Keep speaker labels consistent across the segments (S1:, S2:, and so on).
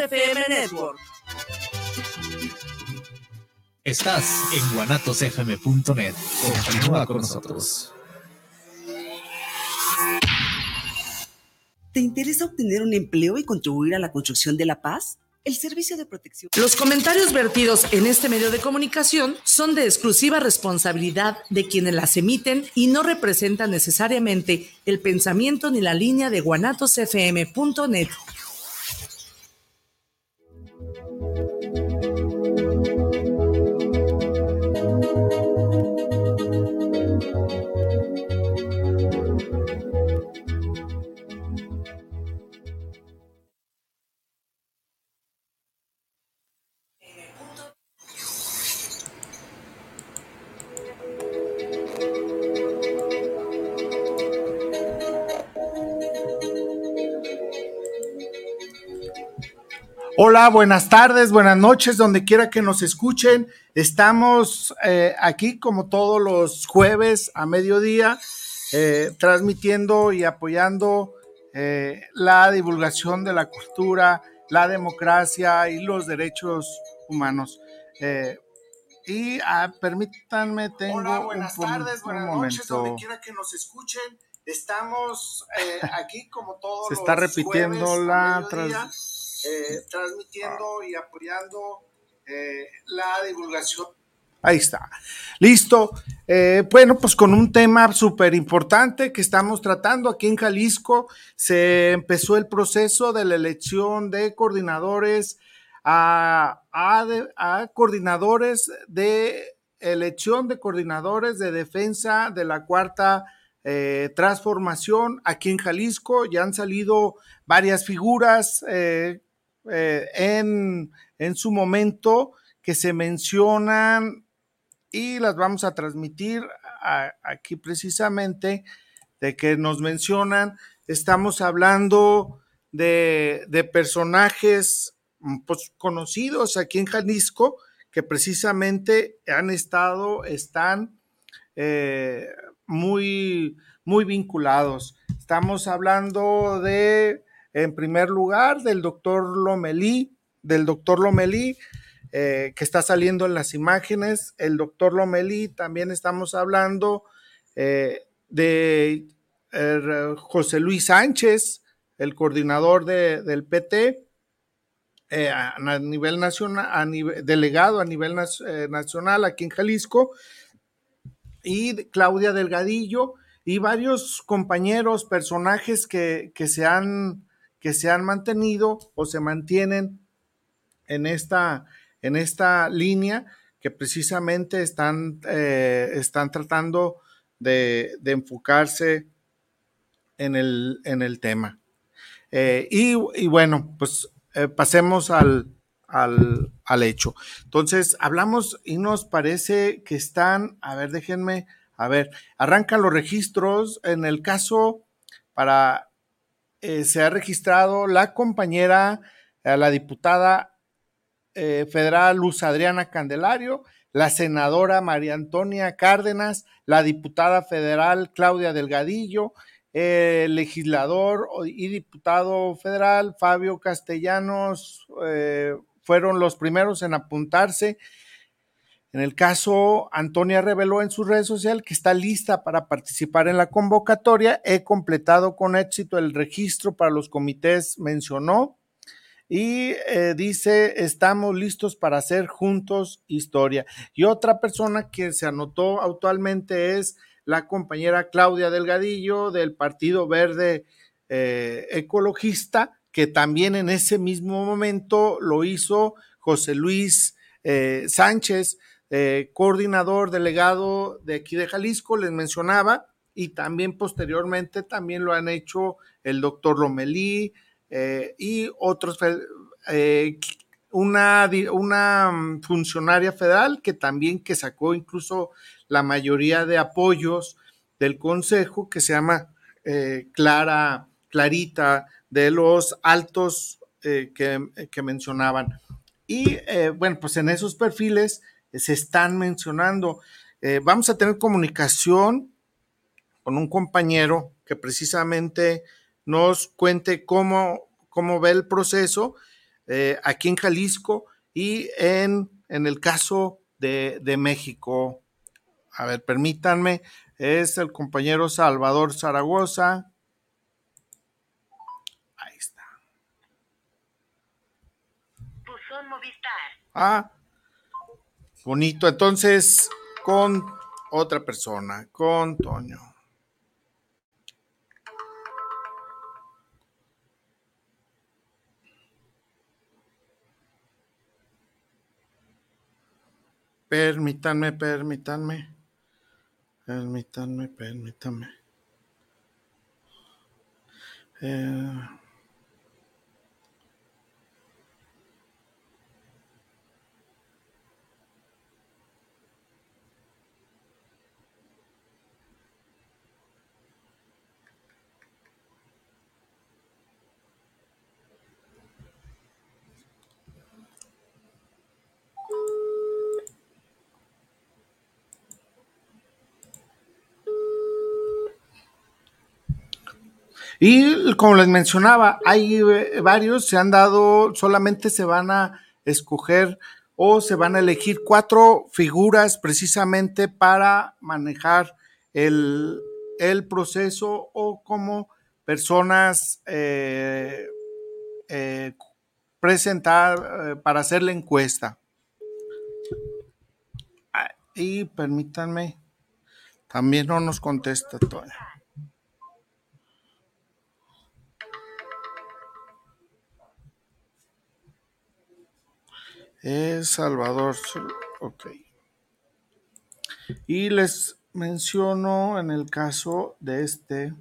S1: FM Network.
S2: Estás en guanatosfm.net. Continúa con nosotros.
S1: ¿Te interesa obtener un empleo y contribuir a la construcción de la paz? El Servicio de Protección. Los comentarios vertidos en este medio de comunicación son de exclusiva responsabilidad de quienes las emiten y no representan necesariamente el pensamiento ni la línea de guanatosfm.net.
S3: Hola, buenas tardes, buenas noches, donde quiera que nos escuchen. Estamos eh, aquí como todos los jueves a mediodía, eh, transmitiendo y apoyando eh, la divulgación de la cultura, la democracia y los derechos humanos. y ah, permítanme, tengo
S4: Hola, buenas
S3: un,
S4: tardes,
S3: un
S4: buenas
S3: momento.
S4: noches, donde quiera que nos escuchen. Estamos aquí como todos
S3: Se está
S4: los
S3: repitiendo
S4: jueves a
S3: la
S4: mediodía,
S3: trans-
S4: eh, transmitiendo y apoyando eh, la divulgación.
S3: Ahí está. Listo. Eh, bueno, pues con un tema súper importante que estamos tratando aquí en Jalisco, se empezó el proceso de la elección de coordinadores a, a de- a coordinadores de elección de coordinadores de defensa de la cuarta eh, transformación aquí en Jalisco. Ya han salido varias figuras eh, eh, en, en su momento que se mencionan y las vamos a transmitir aquí precisamente de que nos mencionan. Estamos hablando de, de personajes mm, pues, conocidos aquí en Jalisco que precisamente han estado, están eh, muy, muy vinculados. Estamos hablando de, en primer lugar, del doctor Lomelí, del doctor Lomelí, eh, que está saliendo en las imágenes. El doctor Lomelí, también estamos hablando eh, de eh, José Luis Sánchez, el coordinador de- del PT, eh, a, nivel nacional, delegado a nivel nacional aquí en Jalisco, y Claudia Delgadillo, y varios compañeros, personajes que, que se han, que se han mantenido o se mantienen en esta, en esta línea que precisamente están, eh, están tratando de, enfocarse en el, en el tema. Eh, y, y bueno, pues eh, pasemos al, al, al hecho. Entonces, hablamos y nos parece que están, a ver, déjenme, a ver, arrancan los registros. En el caso, para, eh, se ha registrado la compañera, eh, la diputada eh, federal Luz Adriana Candelario, la senadora María Antonia Cárdenas, la diputada federal Claudia Delgadillo, el legislador y diputado federal Fabio Castellanos fueron los primeros en apuntarse. En el caso, Antonia reveló en su red social que está lista para participar en la convocatoria. He completado con éxito el registro para los comités, mencionó y eh, dice, estamos listos para hacer juntos historia. Y otra persona que se anotó actualmente es la compañera Claudia Delgadillo del Partido Verde eh, Ecologista, que también en ese mismo momento lo hizo José Luis eh, Sánchez, eh, coordinador delegado de aquí de Jalisco, les mencionaba, y también posteriormente también lo han hecho el doctor Lomelí, eh, y otros, eh, una, una mm, funcionaria federal que también que sacó incluso la mayoría de apoyos del consejo que se llama Clara, Clarita de los altos que, que, mencionaban. Y bueno, pues en esos perfiles se están mencionando. vamos a tener comunicación con un compañero que precisamente nos cuente cómo, cómo ve el proceso. eh, aquí en Jalisco y en, en el caso de, de México. A ver, permítanme, es el compañero Salvador Zaragoza. Ahí está.
S5: Buzón Movistar.
S3: Ah, bonito. Entonces, con otra persona, con Toño. Permítanme, permítanme. Permítanme, permítanme. Eh, Y como les mencionaba, hay eh, varios, se han dado, solamente se van a escoger o se van a elegir cuatro figuras precisamente para manejar el, el proceso o como personas eh, eh, presentar para hacer la encuesta. Ah, Y permítanme, también no nos contesta todavía. Es Salvador. Ok. Y les menciono en el caso de este.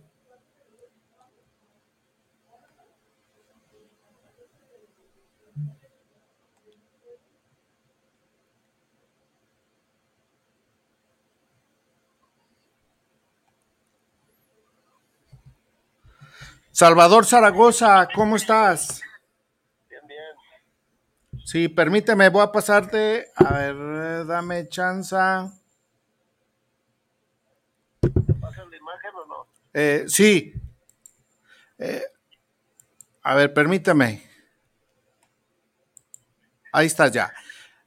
S3: Salvador Zaragoza, ¿cómo estás? Sí, permíteme, voy a pasarte. A ver, dame chance.
S4: ¿Pasa la imagen o no?
S3: Eh, sí. Eh, a ver, permíteme. Ahí estás ya.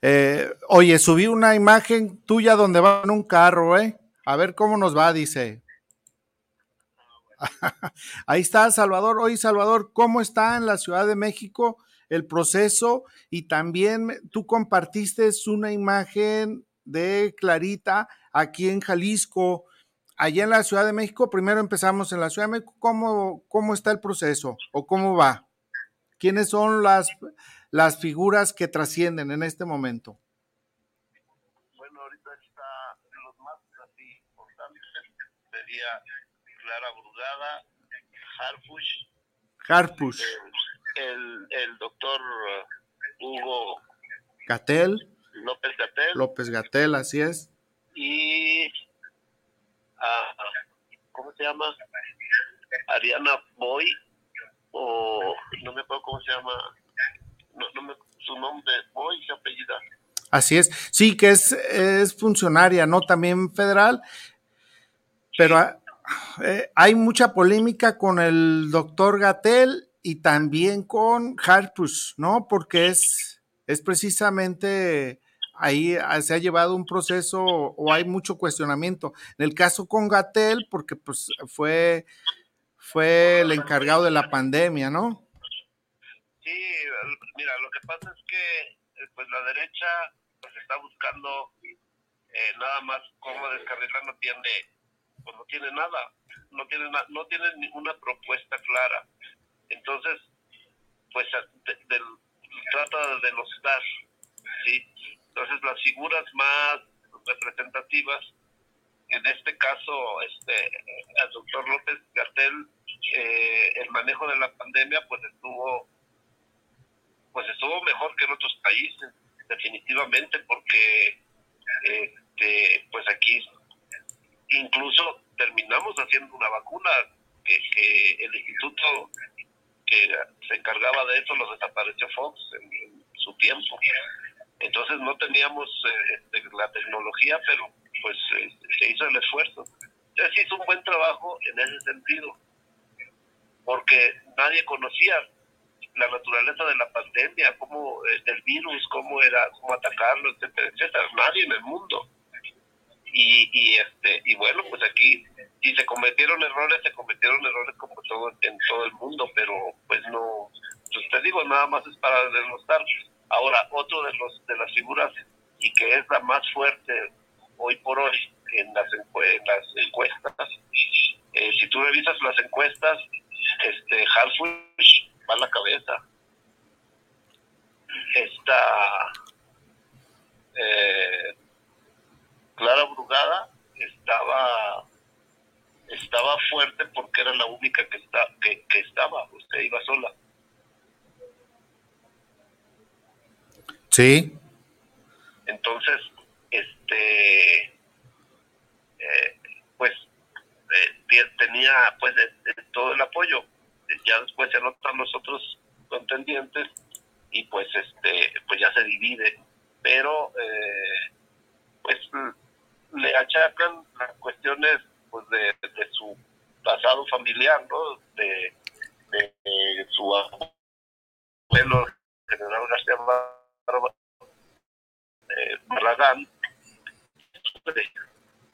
S3: Eh, oye, subí una imagen tuya donde va en un carro, ¿eh? A ver cómo nos va, dice. Ahí está, Salvador. Oye, Salvador, ¿cómo está en la Ciudad de México el proceso? Y también tú compartiste una imagen de Clarita aquí en Jalisco. Allá en la Ciudad de México, primero empezamos en la Ciudad de México. ¿Cómo, cómo está el proceso o cómo va? ¿Quiénes son las, las figuras que trascienden en este momento?
S4: Bueno, ahorita está los más así importantes. Sería Clara Brugada, Harfush,
S3: Harpush,
S4: el, el doctor Hugo
S3: Gatel,
S4: López Gatel
S3: López Gatel, así es.
S4: y ah, ¿cómo se llama? Ariana Boy o no me acuerdo cómo se llama no, no me, su nombre Boy se apellida
S3: Así es. Sí, que es, es funcionaria, ¿no? También federal. Pero ah, eh, hay mucha polémica con el doctor Gatel y también con Harpush, ¿no? Porque es, es precisamente ahí ah, se ha llevado un proceso o hay mucho cuestionamiento. En el caso con Gatel, porque pues fue, fue el encargado de la pandemia, ¿no?
S4: Sí, mira, lo que pasa es que eh, pues la derecha pues está buscando eh, nada más cómo descarrilar no tiene pues no tiene nada, no tiene no tiene ninguna propuesta clara. Entonces, pues de- trata de denostar, ¿sí? Entonces las figuras más representativas en este caso, este, el doctor López Gatel, eh, el manejo de la pandemia, pues estuvo pues estuvo mejor que en otros países, definitivamente, porque este, pues aquí incluso terminamos haciendo una vacuna que, que el instituto que se encargaba de eso lo desapareció Fox en, su tiempo. Entonces no teníamos eh, este, la tecnología, pero pues eh, se hizo el esfuerzo. Entonces hizo un buen trabajo en ese sentido, porque nadie conocía la naturaleza de la pandemia, cómo eh, del virus, cómo era, cómo atacarlo, etcétera, etcétera. Nadie en el mundo. Y, y este y bueno, pues aquí si se cometieron errores, se cometieron errores como todo en todo el mundo, pero pues no, pues te digo, nada más es para demostrar. Ahora, otro de los de las figuras y que es la más fuerte hoy por hoy en las, las encuestas, eh, si tú revisas las encuestas, este Harfush va a la cabeza. Está eh, Clara Brugada estaba estaba fuerte porque era la única que está que, que estaba, usted iba sola.
S3: Sí.
S4: Entonces, este, eh, pues eh, tenía pues todo el apoyo. Ya después se anotan los otros contendientes y pues este pues ya se divide. Pero eh, pues le achacan las cuestiones pues de, su pasado familiar, ¿no? De, de, su abuelo general García eh,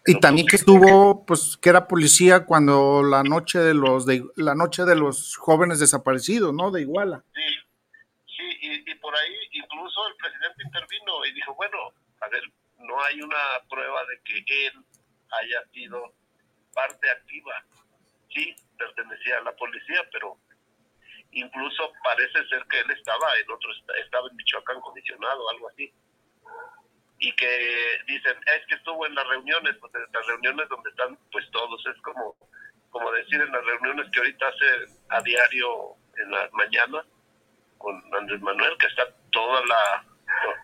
S3: Y también que estuvo, pues, que era policía cuando la noche de los de la noche de los jóvenes desaparecidos, ¿no? De Iguala.
S4: Sí, sí, y, y por ahí incluso el presidente intervino y dijo, bueno, a ver, no hay una prueba de que él haya sido parte activa. Sí, pertenecía a la policía, pero incluso parece ser que él estaba en otro estaba en Michoacán comisionado, algo así. Y que dicen, es que estuvo en las reuniones, pues en las reuniones donde están pues todos, es como como decir en las reuniones que ahorita hace a diario en las mañanas con Andrés Manuel, que está toda la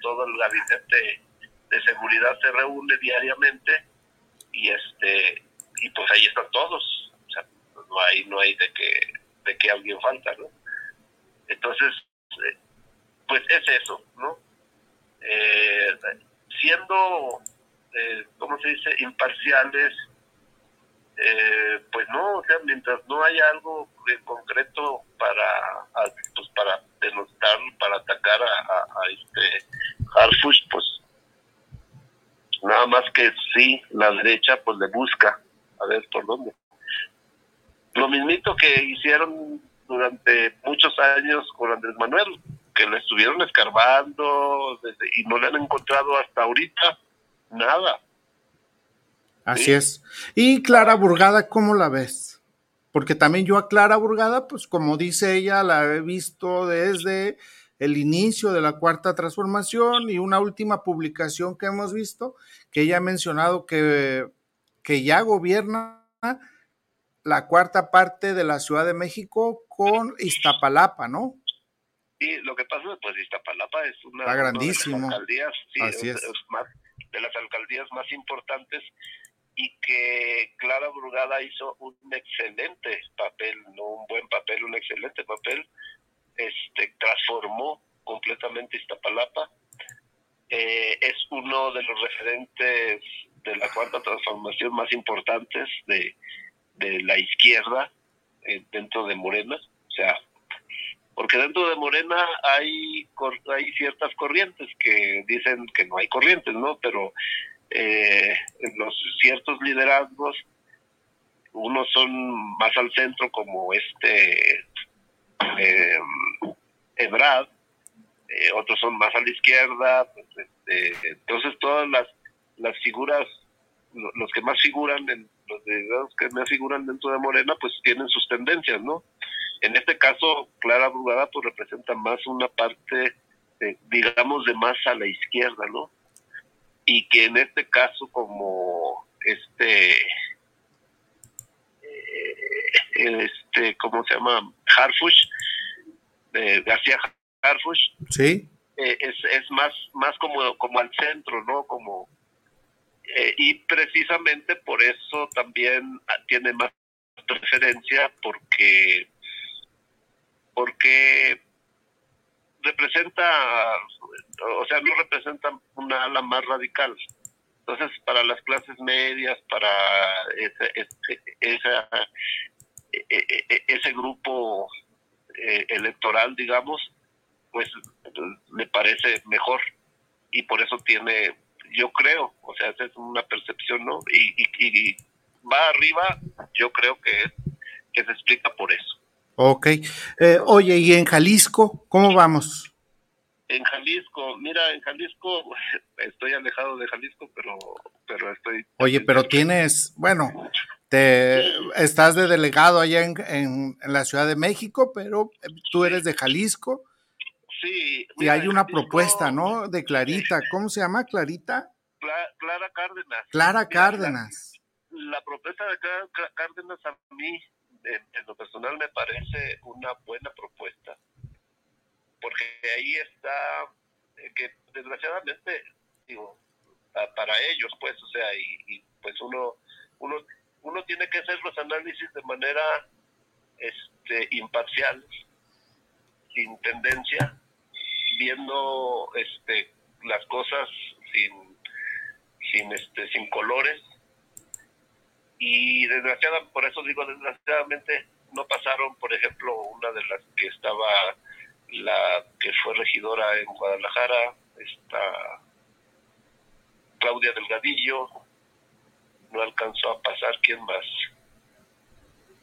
S4: todo el gabinete de seguridad se reúne diariamente y este y pues ahí están todos. No hay no hay de que de que alguien falta no entonces eh, pues es eso no eh, siendo eh, cómo se dice imparciales eh, pues no o sea mientras no haya algo de concreto para pues para denostar para atacar a, a, este Harfush pues Nada más que sí, la derecha pues le busca a ver por dónde. Lo mismito que hicieron durante muchos años con Andrés Manuel, que le estuvieron escarbando y no le han encontrado hasta ahorita nada.
S3: Así es. Y Clara Burgada, ¿cómo la ves? Porque también yo a Clara Burgada, pues como dice ella, la he visto desde el inicio de la cuarta transformación y una última publicación que hemos visto, que ella ha mencionado que, que ya gobierna la cuarta parte de la Ciudad de México con Iztapalapa, ¿no?
S4: Sí, lo que pasa es pues Iztapalapa es una,
S3: grandísimo.
S4: de las alcaldías,
S3: Así es.
S4: más, de las alcaldías más importantes y que Clara Brugada hizo un excelente papel, no un buen papel, un excelente papel este, transformó completamente Iztapalapa. Eh, es uno de los referentes de la cuarta transformación más importantes de, de la izquierda eh, dentro de Morena. O sea, porque dentro de Morena hay, hay ciertas corrientes que dicen que no hay corrientes, ¿no? Pero eh, los ciertos liderazgos, unos son más al centro como este eh, eh, otros son más a la izquierda, pues, este, entonces todas las, las figuras, los que más figuran, en, los que más figuran dentro de Morena, pues tienen sus tendencias, ¿no? En este caso, Clara Brugada pues representa más una parte, digamos, de más a la izquierda, ¿no? Y que en este caso, como este, eh, este, ¿cómo se llama? Harfush, de García Harfush.
S3: Sí.
S4: Eh, es, es más, más como, como al centro, ¿no? Como, eh, y precisamente por eso también tiene más preferencia porque, porque representa, o sea, no representa una ala más radical. Entonces, para las clases medias, para esa, e, e, e, ese grupo eh, electoral, digamos, pues le parece mejor y por eso tiene, yo creo, o sea, esa es una percepción, ¿no? Y, y, y va arriba, yo creo que, que se explica por eso.
S3: Ok. Eh, oye, ¿y en Jalisco cómo vamos?
S4: En Jalisco, mira, en Jalisco estoy alejado de Jalisco, pero, pero estoy.
S3: Oye, pero tienes, bueno, te estás de delegado allá en, en, en la Ciudad de México, pero tú eres de Jalisco.
S4: Sí.
S3: y hay una Jalisco, propuesta, ¿no? De Clarita, ¿cómo se llama Clarita?
S4: Clara, Clara Cárdenas.
S3: Clara mira, Cárdenas.
S4: La, la, propuesta de Clara Cárdenas a mí, en, en lo personal, me parece una buena propuesta porque ahí está eh, que desgraciadamente digo para ellos pues o sea y, y, pues uno uno uno tiene que hacer los análisis de manera este imparcial sin tendencia viendo este las cosas sin sin este sin colores. Y desgraciadamente por eso digo desgraciadamente no pasaron por ejemplo una de las que estaba la que fue regidora en Guadalajara, está Claudia Delgadillo, no alcanzó a pasar, ¿quién más?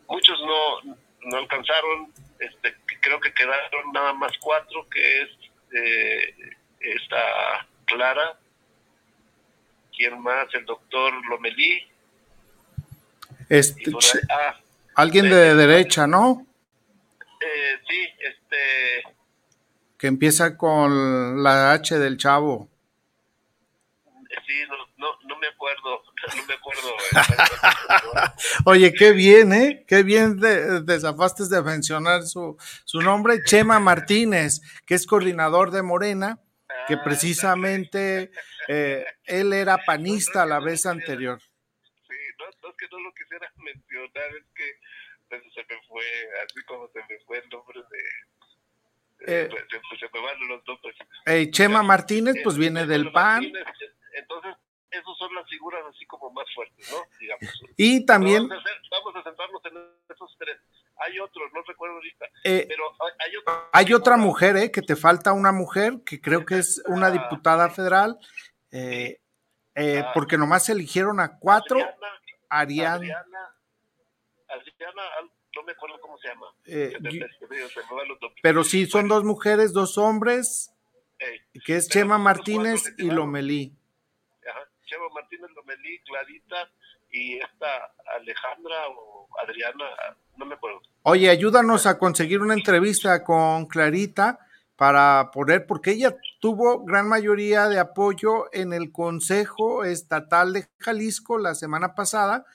S4: Muchos no, no alcanzaron, este, creo que quedaron nada más cuatro, que es eh, esta Clara, ¿quién más? El doctor Lomelí.
S3: Este, ah, alguien de, de derecha, ¿no?
S4: Eh, sí, este
S3: que empieza con la H del chavo.
S4: Sí, no, no, no me acuerdo, no me acuerdo.
S3: Oye, qué bien, ¿eh? Qué bien de, desafaste de mencionar su, su nombre, Chema Martínez, que es coordinador de Morena, que precisamente eh, él era panista a la vez anterior.
S4: Sí, no, no, es que no lo quisiera mencionar, es que pues, se me fue, así como se me fue el nombre de
S3: eh,
S4: pues, pues, se me van los nombres.
S3: Eh, Chema Martínez, pues viene
S4: Eh,
S3: del
S4: Chema
S3: PAN.
S4: Entonces, esos son las figuras así como más fuertes, ¿no? Digamos.
S3: Y también,
S4: Vamos a, hacer- vamos a centrarnos en esos tres. Hay otros, no recuerdo ahorita,
S3: eh,
S4: pero hay, hay otra.
S3: hay otra mujer, ¿eh? Que te falta una mujer, que creo que es una diputada federal, eh, eh,
S4: Ah.
S3: porque nomás eligieron a cuatro,
S4: Adriana,
S3: Arián,
S4: Adriana, Adriana, no me acuerdo cómo se llama.
S3: eh, pero sí, son dos mujeres, dos hombres, que es Chema Martínez y. Lomelí.
S4: Chema Martínez Lomelí, Clarita y esta Alejandra o Adriana, no me acuerdo.
S3: Oye, ayúdanos a conseguir una entrevista con Clarita para poder, porque ella tuvo gran mayoría de apoyo en el Consejo Estatal de Jalisco la semana pasada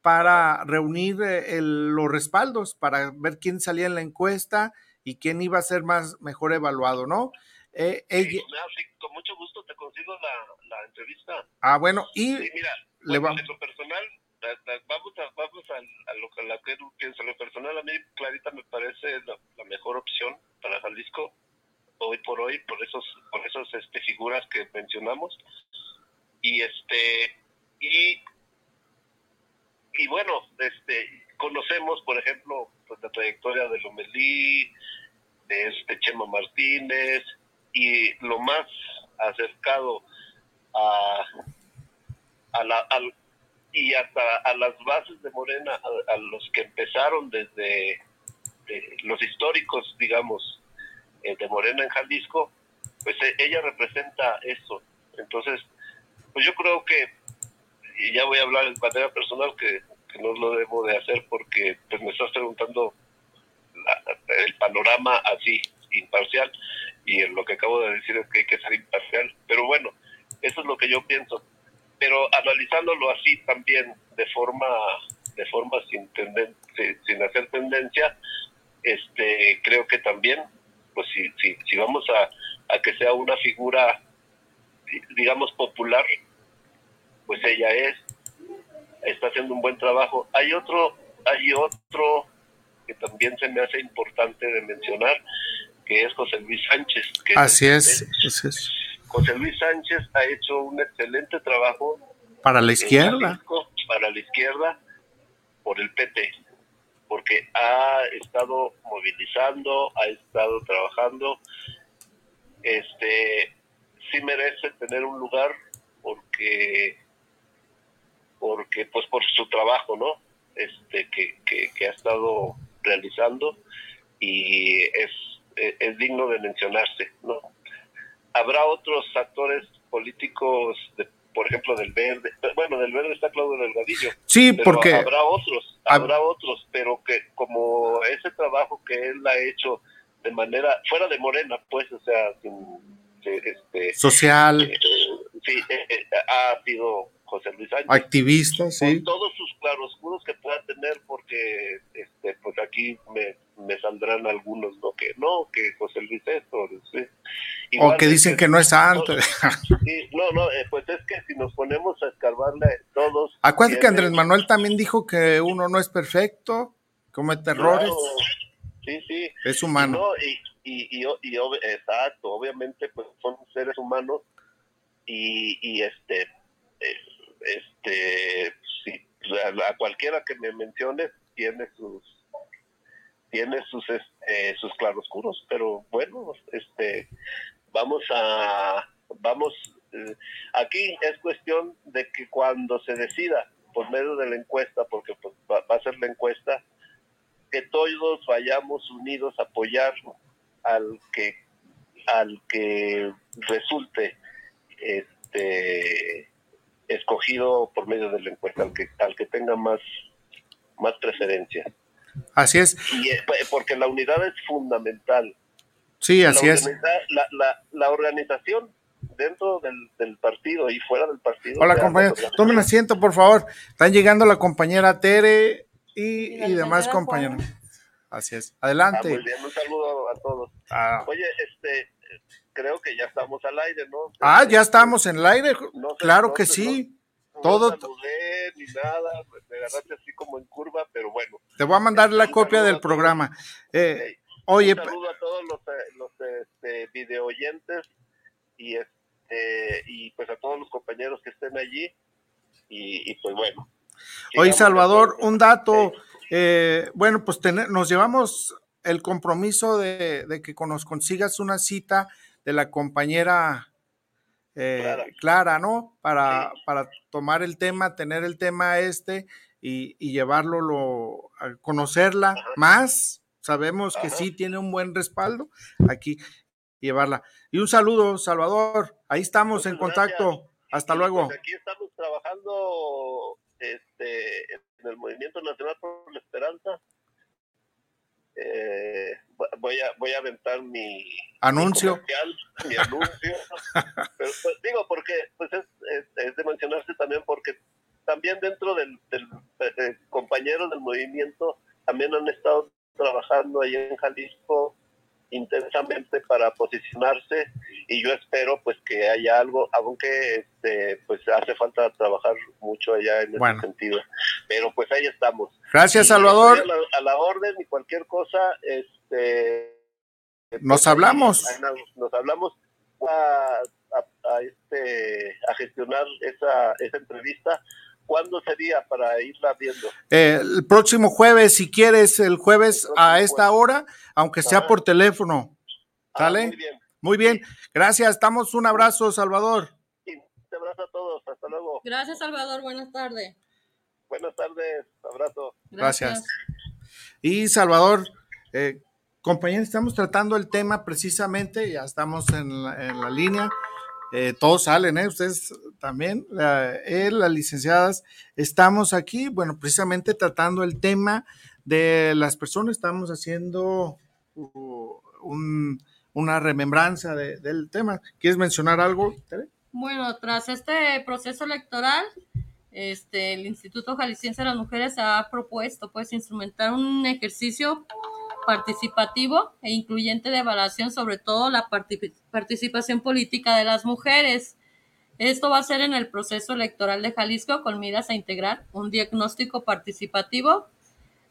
S3: para reunir eh, el- los respaldos, para ver quién salía en la encuesta y quién iba a ser más mejor evaluado, ¿no? Eh, ella,
S4: Sí, no, sí, con mucho gusto te consigo la, la entrevista.
S3: ah, bueno, y
S4: Sí, mira,
S3: le
S4: bueno,
S3: va-
S4: en lo personal, la- la- vamos a, vamos a, a lo que la que pienso. Lo personal, a mí Clarita me parece la, la mejor opción para Jalisco hoy por hoy, por esos, por esas este, figuras que mencionamos. Y este, y, y bueno, este, conocemos, por ejemplo, pues, la trayectoria de Lomelí, de este Chema Martínez, y lo más acercado a, a la, al, y hasta a las bases de Morena, a, los que empezaron desde de los históricos, digamos, eh, de Morena en Jalisco, pues eh, ella representa eso. Entonces, pues yo creo que, y ya voy a hablar de manera personal, que, que no lo debo de hacer porque pues me estás preguntando la- el panorama así, imparcial, y lo que acabo de decir es que hay que ser imparcial. Pero bueno, eso es lo que yo pienso. Pero analizándolo así también, de forma, de forma sin, tenden- sin, hacer tendencia, este, creo que también, pues si, si, si vamos a, a que sea una figura, di- digamos, popular, pues ella es, está haciendo un buen trabajo. Hay otro, hay otro que también se me hace importante de mencionar, que es José Luis Sánchez. Que
S3: así es, así es.
S4: José Luis Sánchez ha hecho un excelente trabajo
S3: Para la izquierda.
S4: Jalisco, para la izquierda por el PT. porque ha estado movilizando, ha estado trabajando, este, sí merece tener un lugar porque, porque pues por su trabajo, ¿no? Este, que, que, que ha estado realizando y es, es digno de mencionarse, ¿no? Habrá otros actores políticos, de, por ejemplo, del Verde, bueno, del Verde está Claudio Delgadillo.
S3: Sí,
S4: pero
S3: porque
S4: habrá otros, habrá otros, pero que como ese trabajo que él ha hecho de manera fuera de Morena, pues, o sea, sin, este,
S3: social,
S4: eh, sí, eh, eh, ha sido José Luis Sánchez.
S3: activista, sí.
S4: Con todos sus claroscuros que pueda tener, porque este, pues aquí me, me saldrán algunos, ¿no? Que no, que José Luis esto, sí.
S3: o que dicen que no es santo.
S4: Sí, no, no, eh, pues es que si nos ponemos a escarbarle todos.
S3: Acuérdate que Andrés Manuel también dijo que uno no es perfecto, comete errores,
S4: Claro, Sí, sí.
S3: es humano.
S4: No, y, y, y, y exacto, obviamente pues son seres humanos y, y este, eh, este, sí, a, cualquiera que me menciones tiene sus, tiene sus, este, sus claroscuros, pero bueno, este, vamos a, vamos, eh, aquí es cuestión de que cuando se decida por medio de la encuesta, porque pues, va, va a ser la encuesta, que todos vayamos unidos a apoyar al que al que resulte este escogido por medio de la encuesta al que al que tenga más más preferencia.
S3: Así es,
S4: y eh, porque la unidad es fundamental.
S3: Sí, así
S4: la,
S3: es.
S4: la, la, la organización dentro del, del partido y fuera del partido.
S3: Hola
S4: o sea,
S3: compañero,
S4: las organizaciones-
S3: tomen asiento por favor. Están llegando la compañera Tere y,
S6: Y
S3: demás compañeros. Así es,
S4: Ah,
S3: adelante.
S4: muy bien, un saludo a todos.
S3: Ah,
S4: oye este creo que ya estamos al aire no
S3: ah, ya estamos en el aire,
S4: No sé,
S3: claro
S4: no
S3: que
S4: sé,
S3: sí.
S4: no
S3: Todo-
S4: saludé ni nada, me agarraste así como en curva, pero bueno.
S3: Te voy a mandar la
S4: Un
S3: copia del programa. Eh,
S4: Hey,
S3: oye,
S4: un saludo a todos los, eh, los este, video oyentes y este y pues a todos los compañeros que estén allí y, y pues bueno.
S3: Oye, Salvador, un dato. Eh, bueno, pues tener- nos llevamos el compromiso de, de que nos consigas una cita de la compañera eh,
S4: Clara.
S3: Clara, ¿no? Para,
S4: Sí.
S3: para tomar el tema, tener el tema este y, y llevarlo, lo, a conocerla
S4: Ajá.
S3: más. Sabemos que sí tiene un buen respaldo aquí, llevarla. Y un saludo, Salvador. Ahí estamos
S4: Muchas
S3: en contacto. Hasta luego.
S4: pues, aquí estamos trabajando este, en el Movimiento Nacional por la Esperanza. Eh, voy a voy a aventar mi
S3: Anuncio.
S4: mi, anuncio. Pero, pues, digo porque pues es, es, es de mencionarse también porque también dentro del, del eh, compañeros del movimiento también han estado trabajando ahí en Jalisco intensamente para posicionarse y yo espero pues que haya algo aunque este pues hace falta trabajar mucho allá en
S3: Bueno.
S4: ese sentido pero pues ahí estamos
S3: Gracias,
S4: Y
S3: Salvador.
S4: a la, a la orden y cualquier cosa este
S3: Nos
S4: pues,
S3: hablamos.
S4: nos, nos hablamos a, a- a, este a gestionar esa esa entrevista ¿Cuándo sería para irla viendo?
S3: Eh, el próximo jueves, si quieres, el jueves
S4: El
S3: a esta
S4: jueves.
S3: hora, aunque sea por teléfono.
S4: Ah,
S3: ¿Sale?
S4: muy bien.
S3: Muy bien. Gracias. Estamos un abrazo, Salvador.
S4: Sí, Un abrazo a todos. Hasta luego.
S6: Gracias, Salvador. Buenas tardes.
S4: Buenas tardes. Abrazo.
S3: Gracias. Y Salvador, eh, compañeros, estamos tratando el tema precisamente, ya estamos en la, en la línea. Eh, todos salen, ¿eh? Ustedes también, la, las licenciadas, estamos aquí, bueno, precisamente tratando el tema de las personas, estamos haciendo uh, un- una remembranza de- del tema. ¿Quieres mencionar algo? Tere?
S6: Bueno, tras este proceso electoral, este, el Instituto Jalisciense de las Mujeres ha propuesto pues instrumentar un ejercicio participativo e incluyente de evaluación, sobre todo la parti- participación política de las mujeres. Esto va a ser en el proceso electoral de Jalisco con miras a integrar un diagnóstico participativo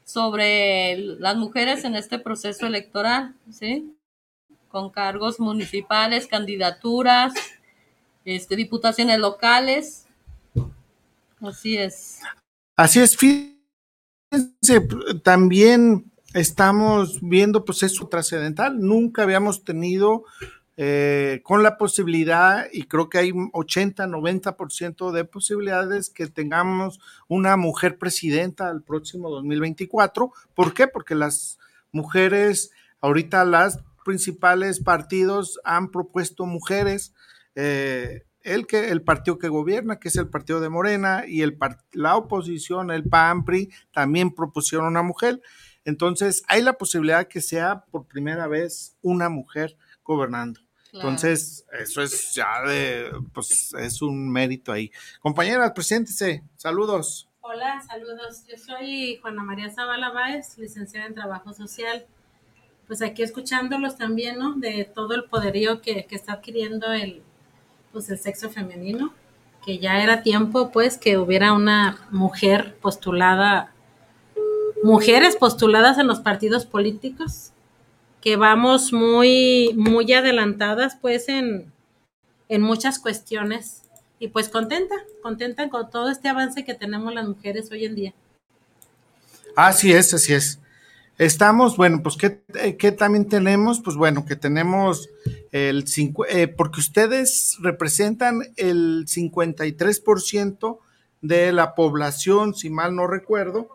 S6: sobre las mujeres en este proceso electoral, ¿sí? Con cargos municipales, candidaturas, este, diputaciones locales. Así es.
S3: Así es, fí- fíjense, también estamos viendo pues eso trascendental. Nunca habíamos tenido eh, con la posibilidad, y creo que hay 80, 90% de posibilidades que tengamos una mujer presidenta al próximo 2024. ¿Por qué? Porque las mujeres, ahorita las principales partidos han propuesto mujeres. Eh, el, que, el partido que gobierna, que es el partido de Morena, y el, la oposición, el PAMPRI, también propusieron una mujer. Entonces, hay la posibilidad que sea por primera vez una mujer gobernando. Entonces, eso es ya de, pues es un mérito ahí. Compañeras, preséntese. Saludos.
S7: Hola, saludos. Yo soy Juana María Zavala Báez, licenciada en Trabajo Social. Pues aquí escuchándolos también, ¿no? De todo el poderío que, que está adquiriendo el, pues el sexo femenino, que ya era tiempo, pues, que hubiera una mujer postulada, mujeres postuladas en los partidos políticos que vamos muy, muy adelantadas pues en, en muchas cuestiones y pues contenta, contenta con todo este avance que tenemos las mujeres hoy en día.
S3: Así es, así es. Estamos, bueno, pues ¿qué, qué también tenemos? Pues bueno, que tenemos el cinco, eh, porque ustedes representan el 53% de la población, si mal no recuerdo,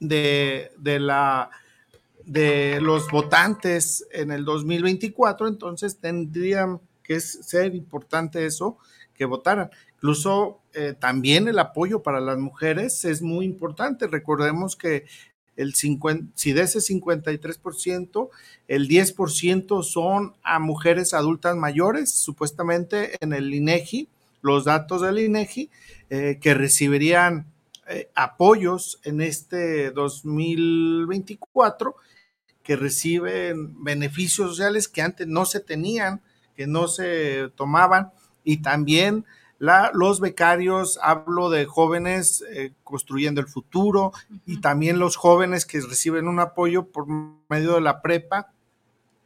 S3: de, de la de los votantes en el 2024, entonces tendrían que ser importante eso, que votaran. Incluso eh, también el apoyo para las mujeres es muy importante. Recordemos que el 50, si de ese 53%, el 10% son a mujeres adultas mayores, supuestamente en el INEGI, los datos del INEGI, eh, que recibirían eh, apoyos en este 2024 que reciben beneficios sociales que antes no se tenían, que no se tomaban, y también la, los becarios, hablo de jóvenes eh, construyendo el futuro, y también los jóvenes que reciben un apoyo por medio de la prepa,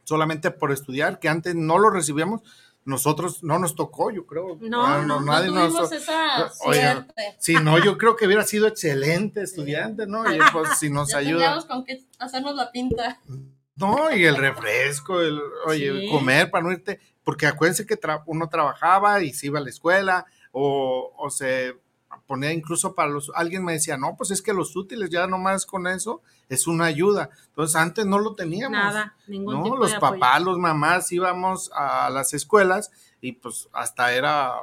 S3: solamente por estudiar, que antes no lo recibíamos, nosotros no nos tocó, yo creo.
S6: No, ah, no, no, tuvimos esa
S3: sí, no, yo creo que hubiera sido excelente estudiante, ¿no? Y pues si nos ya ayuda.
S6: con qué hacernos la pinta.
S3: No, y el refresco, el, oye, comer para no irte, porque acuérdense que uno trabajaba y se iba a la escuela o, o se ponía incluso para los, alguien me decía, no, pues es que los útiles ya nomás con eso es una ayuda. Entonces antes no lo teníamos.
S7: Nada, ningún
S3: ¿no? los papás, los mamás íbamos a las escuelas y pues hasta era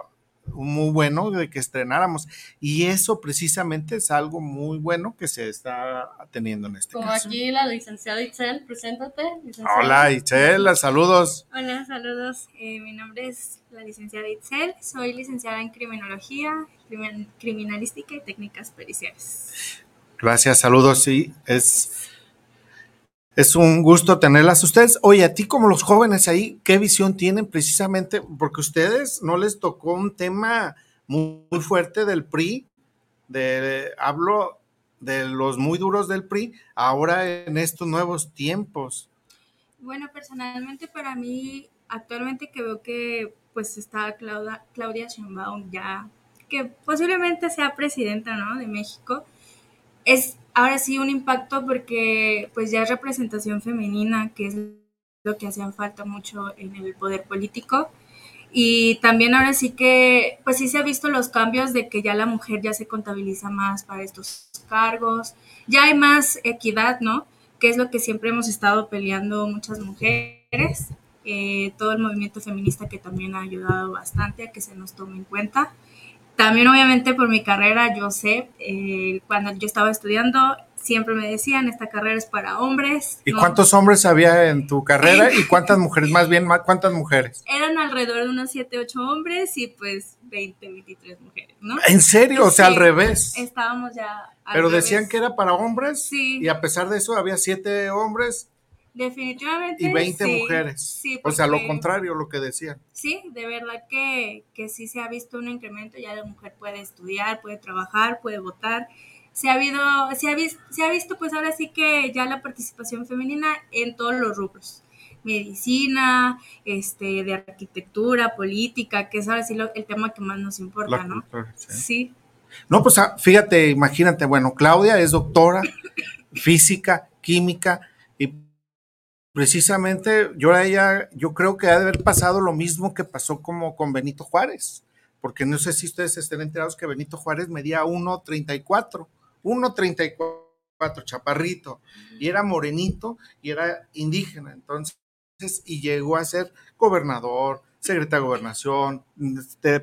S3: muy bueno de que estrenáramos. Y eso precisamente es algo muy bueno que se está teniendo en este
S6: Como aquí la licenciada Itzel, preséntate.
S3: Hola Itzel, saludos.
S8: Hola, saludos. Eh, mi nombre es la licenciada Itzel, soy licenciada en Criminología, Criminalística y Técnicas Periciales.
S3: Gracias, saludos, sí, es es un gusto tenerlas ustedes. Oye, a ti como los jóvenes ahí, ¿qué visión tienen precisamente? Porque ustedes no les tocó un tema muy, fuerte del PRI, de, hablo de los muy duros del PRI, ahora en estos nuevos tiempos.
S8: Bueno, personalmente para mí, actualmente que veo que pues está Claudia, Claudia Sheinbaum ya, que posiblemente sea presidenta, ¿no? De México, es ahora sí un impacto porque pues ya es representación femenina, que es lo que hacían falta mucho en el poder político. Y también ahora sí que, pues sí se ha visto los cambios de que ya la mujer ya se contabiliza más para estos cargos, ya hay más equidad, ¿no? Que es lo que siempre hemos estado peleando muchas mujeres, eh, todo el movimiento feminista que también ha ayudado bastante a que se nos tome en cuenta. También obviamente por mi carrera, yo sé, eh, cuando yo estaba estudiando, siempre me decían, esta carrera es para hombres.
S3: ¿Y cuántos hombres había en tu carrera y cuántas mujeres? Más bien, ¿cuántas mujeres?
S8: Eran alrededor de unos 7, 8 hombres y pues 20, 23 mujeres, ¿no?
S3: ¿En serio? O sea, al revés.
S8: Estábamos ya...
S3: Pero decían que era para hombres.
S8: Sí.
S3: Y a pesar de eso había 7 hombres
S8: Definitivamente.
S3: Y 20 mujeres. o sea, lo contrario, lo que decían.
S8: Sí, de verdad que, que sí se ha visto un incremento, ya la mujer puede estudiar, puede trabajar, puede votar. Se ha, habido, se, ha visto, se ha visto pues ahora sí que ya la participación femenina en todos los rubros medicina, este, de arquitectura, política, que es ahora sí el tema que más nos importa, ¿no? sí.
S3: No, pues ah, fíjate, imagínate, bueno, Claudia es doctora, física, química, precisamente yo yo creo que ha de haber pasado lo mismo que pasó como con Benito Juárez, porque no sé si ustedes estén enterados que Benito Juárez medía 1.34, 1.34, chaparrito, y era morenito y era indígena, entonces, y llegó a ser gobernador, secretario de Gobernación,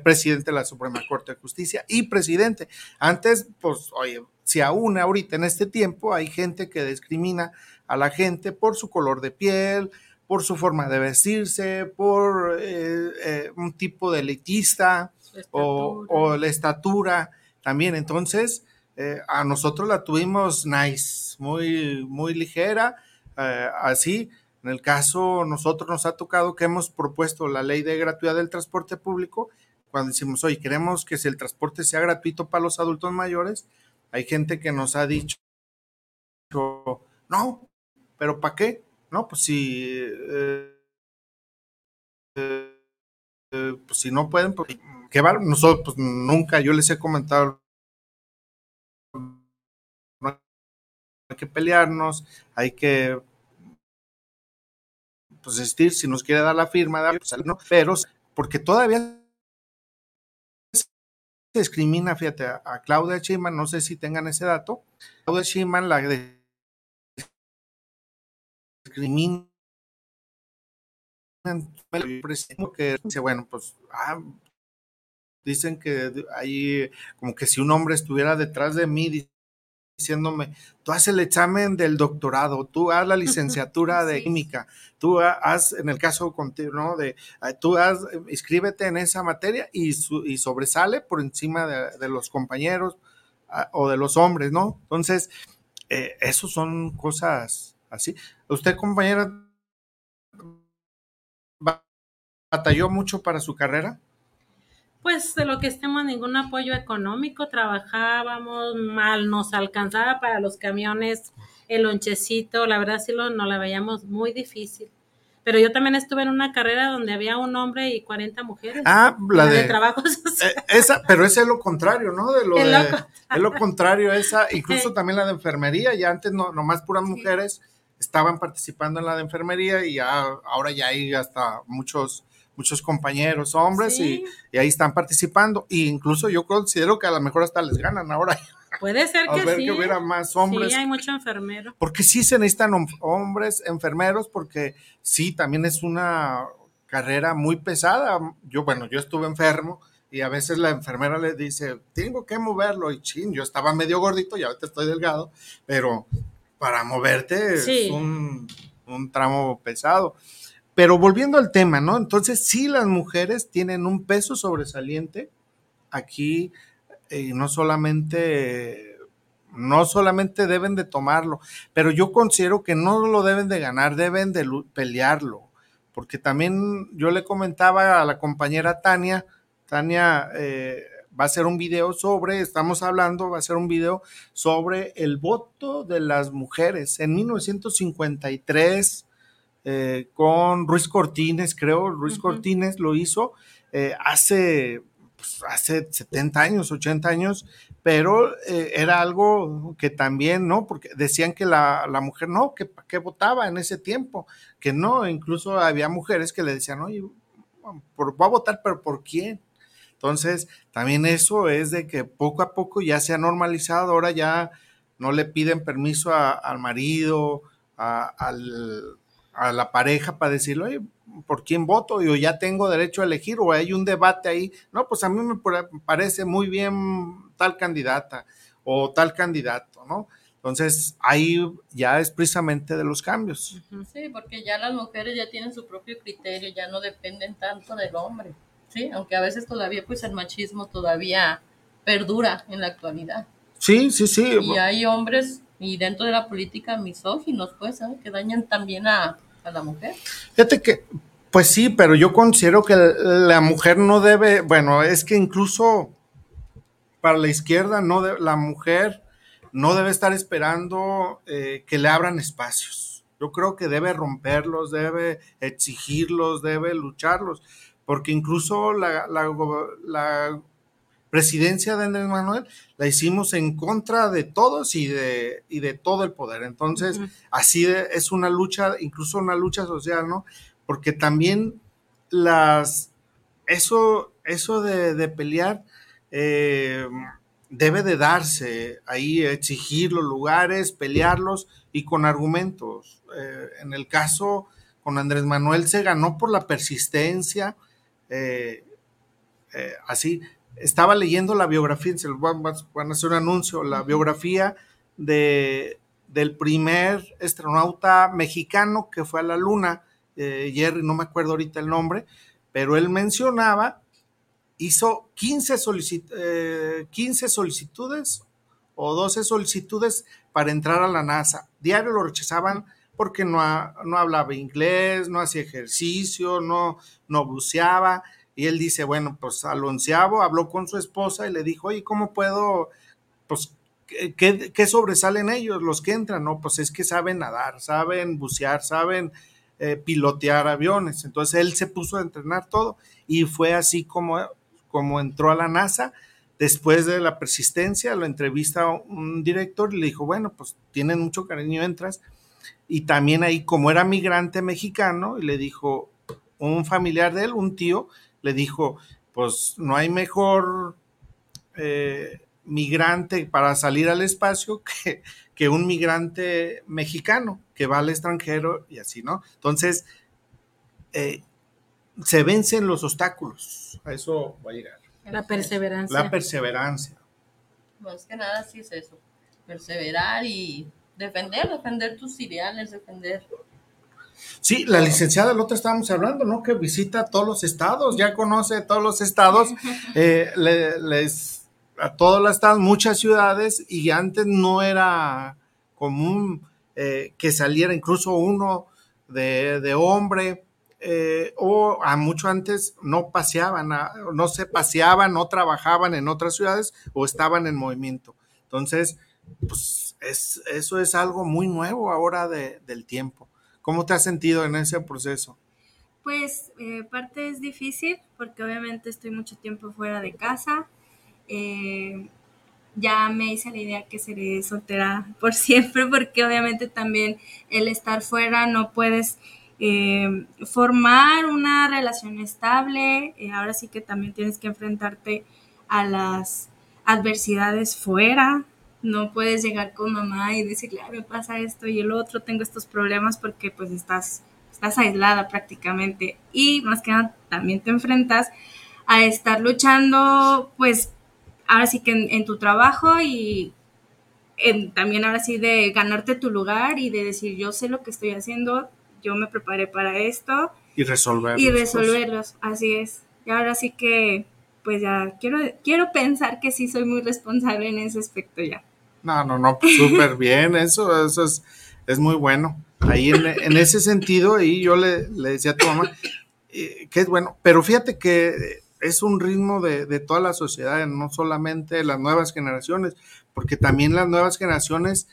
S3: presidente de la Suprema Corte de Justicia y presidente. Antes, pues, oye, si aún ahorita en este tiempo hay gente que discrimina a la gente por su color de piel, por su forma de vestirse, por eh, eh, un tipo de elitista o, la estatura también. Entonces, eh, a nosotros la tuvimos nice, muy, muy ligera, así en el caso, nosotros nos ha tocado que hemos propuesto la ley de gratuidad del transporte público. Cuando decimos, oye, queremos que si el transporte sea gratuito para los adultos mayores, hay gente que nos ha dicho, no, pero ¿para qué? No, pues si, eh, eh, pues si no pueden, pues, ¿qué va? Nosotros, pues nunca, yo les he comentado, no hay que pelearnos, hay que pues existir, si nos quiere dar la firma, pues, ¿no? pero porque todavía se discrimina, fíjate, a, Claudia Sheinbaum, no sé si tengan ese dato, Claudia Sheinbaum la discrimina que dice, bueno, pues ah, dicen que hay como que si un hombre estuviera detrás de mí diciéndome, tú haz el examen del doctorado, tú haz la licenciatura de química, tú haz, en el caso contigo, ¿no? De, ah, tú haz, inscríbete en esa materia y, y sobresale por encima de, los compañeros ah, o de los hombres, ¿no? Entonces, eh, eso son cosas así. ¿Usted, compañera, batalló mucho para su carrera?
S7: pues de lo que estemos ningún apoyo económico, trabajábamos mal, nos alcanzaba para los camiones, el lonchecito, la verdad sí lo, no la veíamos muy difícil. Pero yo también estuve en una carrera donde había un hombre y 40 mujeres.
S3: Ah, la de,
S7: trabajos.
S3: Eh, esa, pero ese es lo contrario, ¿no? De lo, de, es lo contrario, esa, incluso también la de enfermería, ya antes no, nomás puras mujeres estaban participando en la de enfermería y ya, ahora ya hay hasta muchos muchos compañeros hombres y, ahí están participando. E incluso yo considero que a lo mejor hasta les ganan ahora.
S7: Puede ser que
S3: ver
S7: sí.
S3: que hubiera más hombres.
S7: Sí, hay mucho enfermero.
S3: Porque sí se necesitan hombres enfermeros, porque sí, también es una carrera muy pesada. Yo, bueno, yo estuve enfermo y a veces la enfermera le dice, tengo que moverlo. Y chin, yo estaba medio gordito y ahorita estoy delgado, pero para moverte es un, un tramo pesado. Pero volviendo al tema, ¿no? Entonces, sí, las mujeres tienen un peso sobresaliente aquí, eh, no solamente, no solamente deben de tomarlo, pero yo considero que no lo deben de ganar, deben de pelearlo, porque también yo le comentaba a la compañera Tania, Tania eh, va a hacer un video sobre, estamos hablando, va a ser un video sobre el voto de las mujeres. En 1953 eh, con Ruiz Cortines, creo, Ruiz Cortines lo hizo eh, hace, pues, hace 70 años, 80 años, pero eh, era algo que también, ¿no? Porque decían que la, mujer no, que, que votaba en ese tiempo, que no, incluso había mujeres que le decían, oye, por, voy a votar, pero ¿por quién? Entonces, también eso es de que poco a poco ya se ha normalizado, ahora ya no le piden permiso al marido, al, a la pareja para decirle, oye, ¿por quién voto? Yo ya tengo derecho a elegir o hay un debate ahí. No, pues a mí me parece muy bien tal candidata o tal candidato, ¿no? Entonces, ahí ya es precisamente de los cambios.
S6: Sí, porque ya las mujeres ya tienen su propio criterio, ya no dependen tanto del hombre, ¿sí? Aunque a veces todavía, pues el machismo todavía perdura en la actualidad.
S3: Sí, sí, sí.
S6: Y hay hombres, y dentro de la política, misóginos, pues, ¿sabes? Que dañan también a, a la mujer.
S3: Fíjate que, pues sí, pero yo considero que la mujer no debe, bueno, es que incluso para la izquierda, no la mujer no debe estar esperando eh, que le abran espacios. Yo creo que debe romperlos, debe exigirlos, debe lucharlos, porque incluso la, la, la presidencia de Andrés Manuel la hicimos en contra de todos y de, y de todo el poder. Entonces, así es una lucha, incluso una lucha social, ¿no? Porque también las, eso, eso de, pelear eh, debe de darse, ahí exigir los lugares, pelearlos y con argumentos. Eh, en el caso con Andrés Manuel se ganó por la persistencia, eh, así, estaba leyendo la biografía, se van, a hacer un anuncio, la biografía de, del primer astronauta mexicano que fue a la Luna, eh, Jerry, no me acuerdo ahorita el nombre, pero él mencionaba, hizo 15, 15 eh, solicitudes o 12 solicitudes para entrar a la NASA. Diario lo rechazaban porque no, no hablaba inglés, no hacía ejercicio, no, no buceaba y él dice, bueno, pues al onceavo habló con su esposa y le dijo, oye, ¿cómo puedo, pues, ¿qué, qué sobresalen ellos, los que entran? No, pues es que saben nadar, saben bucear, saben eh, pilotear aviones. Entonces él se puso a entrenar todo y fue así como, como entró a la NASA. Después de la persistencia, lo entrevista un director y le dijo, bueno, pues tienen mucho cariño, entras. Y también ahí, como era migrante mexicano, y le dijo un familiar de él, un tío, le dijo, pues no hay mejor eh, migrante para salir al espacio que, que, un migrante mexicano que va al extranjero y así, ¿no? Entonces, eh, se vencen los obstáculos, a eso va a llegar.
S7: La perseverancia.
S3: La perseverancia.
S6: Más que nada sí es eso, perseverar y defender, defender tus ideales, defender
S3: Sí, la licenciada, el otro estábamos hablando, ¿no? Que visita todos los estados, ya conoce todos los estados, eh, les, a todos los estados, muchas ciudades, y antes no era común eh, que saliera incluso uno de, hombre, eh, o a mucho antes no paseaban, no se paseaban, no trabajaban en otras ciudades o estaban en movimiento. Entonces, pues es, eso es algo muy nuevo ahora del tiempo. ¿Cómo te has sentido en ese proceso?
S8: Pues eh, parte es difícil porque obviamente estoy mucho tiempo fuera de casa. Eh, ya me hice la idea que seré soltera por siempre porque obviamente también el estar fuera no puedes eh, formar una relación estable. ahora sí que también tienes que enfrentarte a las adversidades fuera, no puedes llegar con mamá y decirle, me pasa esto y el otro, tengo estos problemas porque pues estás, estás aislada prácticamente. Y más que nada también te enfrentas a estar luchando pues ahora sí que en, tu trabajo y también ahora sí de ganarte tu lugar y de decir yo sé lo que estoy haciendo, yo me preparé para esto.
S3: Y resolverlos.
S8: Y resolverlos, así es. Y ahora sí que pues ya quiero, quiero pensar que sí soy muy responsable en ese aspecto ya.
S3: No, no, no, pues, súper bien, eso, eso es, es muy bueno. Ahí en, ese sentido, ahí yo le, decía a tu mamá eh, que es bueno, pero fíjate que es un ritmo de, de, toda la sociedad, no solamente las nuevas generaciones, porque también las nuevas generaciones,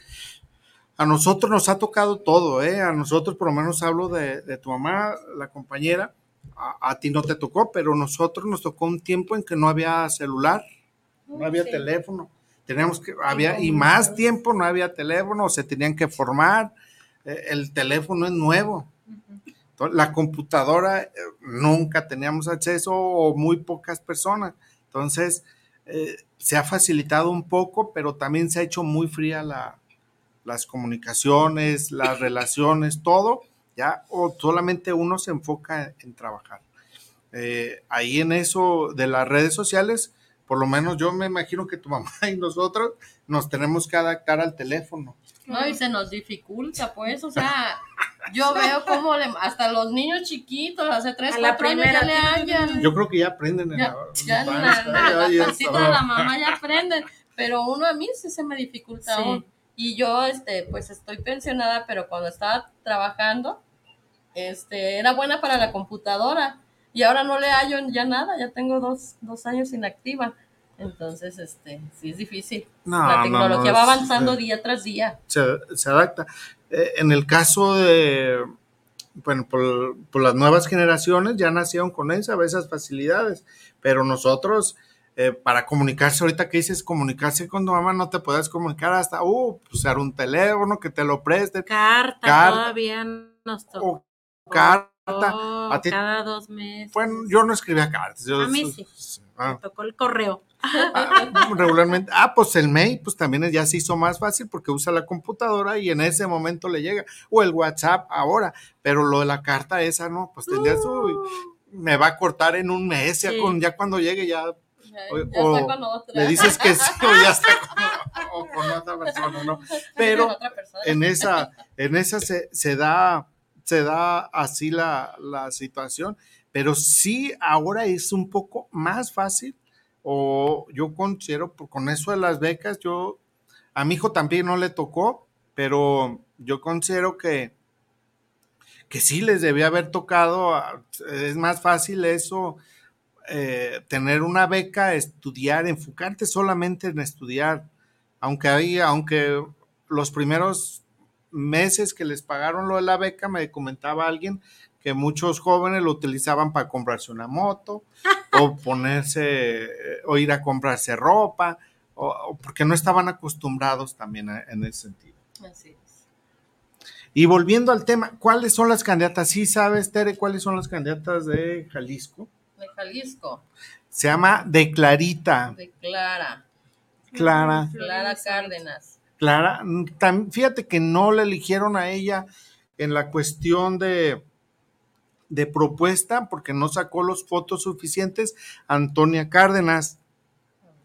S3: a nosotros nos ha tocado todo, ¿eh? A nosotros, por lo menos hablo de, de tu mamá, la compañera, a, a, ti no te tocó, pero a nosotros nos tocó un tiempo en que no había celular, no había teléfono Teníamos que, había, y más tiempo no había teléfono, se tenían que formar, eh, el teléfono es nuevo. la computadora eh, nunca teníamos acceso o muy pocas personas. Entonces, eh, se ha facilitado un poco, pero también se ha hecho muy fría la, las comunicaciones, las relaciones, todo, ya, o solamente uno se enfoca en, trabajar. ahí en eso de las redes sociales, por lo menos yo me imagino que tu mamá y nosotros nos tenemos que adaptar al teléfono.
S6: No, y se nos dificulta, pues, o sea, yo veo como hasta los niños chiquitos, hace tres, cuatro años ya le hallan.
S3: Yo creo que ya aprenden en
S6: ya, ya, la, de la mamá ya aprenden, pero uno a mí sí se me dificulta aún. Y yo, este, pues estoy pensionada, pero cuando estaba trabajando, este, era buena para la computadora y ahora no le hallo ya nada, ya tengo dos, dos años inactiva. Entonces, este, sí es difícil. la tecnología va avanzando día tras día.
S3: Se, se adapta. Eh, en el caso de, bueno, por, las nuevas generaciones ya nacieron con esa, esas facilidades, pero nosotros eh, para comunicarse, ahorita que dices comunicarse con tu mamá, no te puedes comunicar hasta, uh, usar un teléfono, que te lo preste.
S7: Carta,
S3: Carta.
S7: todavía nos tocó.
S3: O carta. A ti-
S7: cada dos meses.
S3: Bueno, yo no escribía cartas. yo-
S7: A mí sí.
S3: Ah,
S7: Me tocó el correo.
S3: ah, regularmente. Ah, pues el mail, pues también ya se hizo más fácil porque usa la computadora y en ese momento le llega. O el WhatsApp ahora. Pero lo de la carta esa, no, pues tendría su. Me va a cortar en un mes, ya, con, ya cuando llegue ya
S6: Ya,
S3: O-
S6: está con otra.
S3: le dices que sí o ya está con, o con otra persona, ¿no? Pero en esa, en esa se, se da, se da así la, la situación, pero sí ahora es un poco más fácil, o yo considero, con eso de las becas, yo, a mi hijo también no le tocó, pero yo considero que, que sí les debía haber tocado, es más fácil eso, eh, tener una beca, estudiar, enfocarte solamente en estudiar, aunque hay, aunque los primeros meses que les pagaron lo de la beca, me comentaba alguien que muchos jóvenes lo utilizaban para comprarse una moto o ponerse o ir a comprarse ropa o, o porque no estaban acostumbrados también a- en ese sentido.
S6: Así es.
S3: Y volviendo al tema, ¿cuáles son las candidatas? Sí sabes, Tere, cuáles son las candidatas de Jalisco.
S6: De Jalisco,
S3: Se llama De Clarita,
S6: de Clara,
S3: Clara.
S6: Clara Cárdenas.
S3: Clara, fíjate que no le eligieron a ella en la cuestión de, de propuesta porque no sacó los votos suficientes. Antonia Cárdenas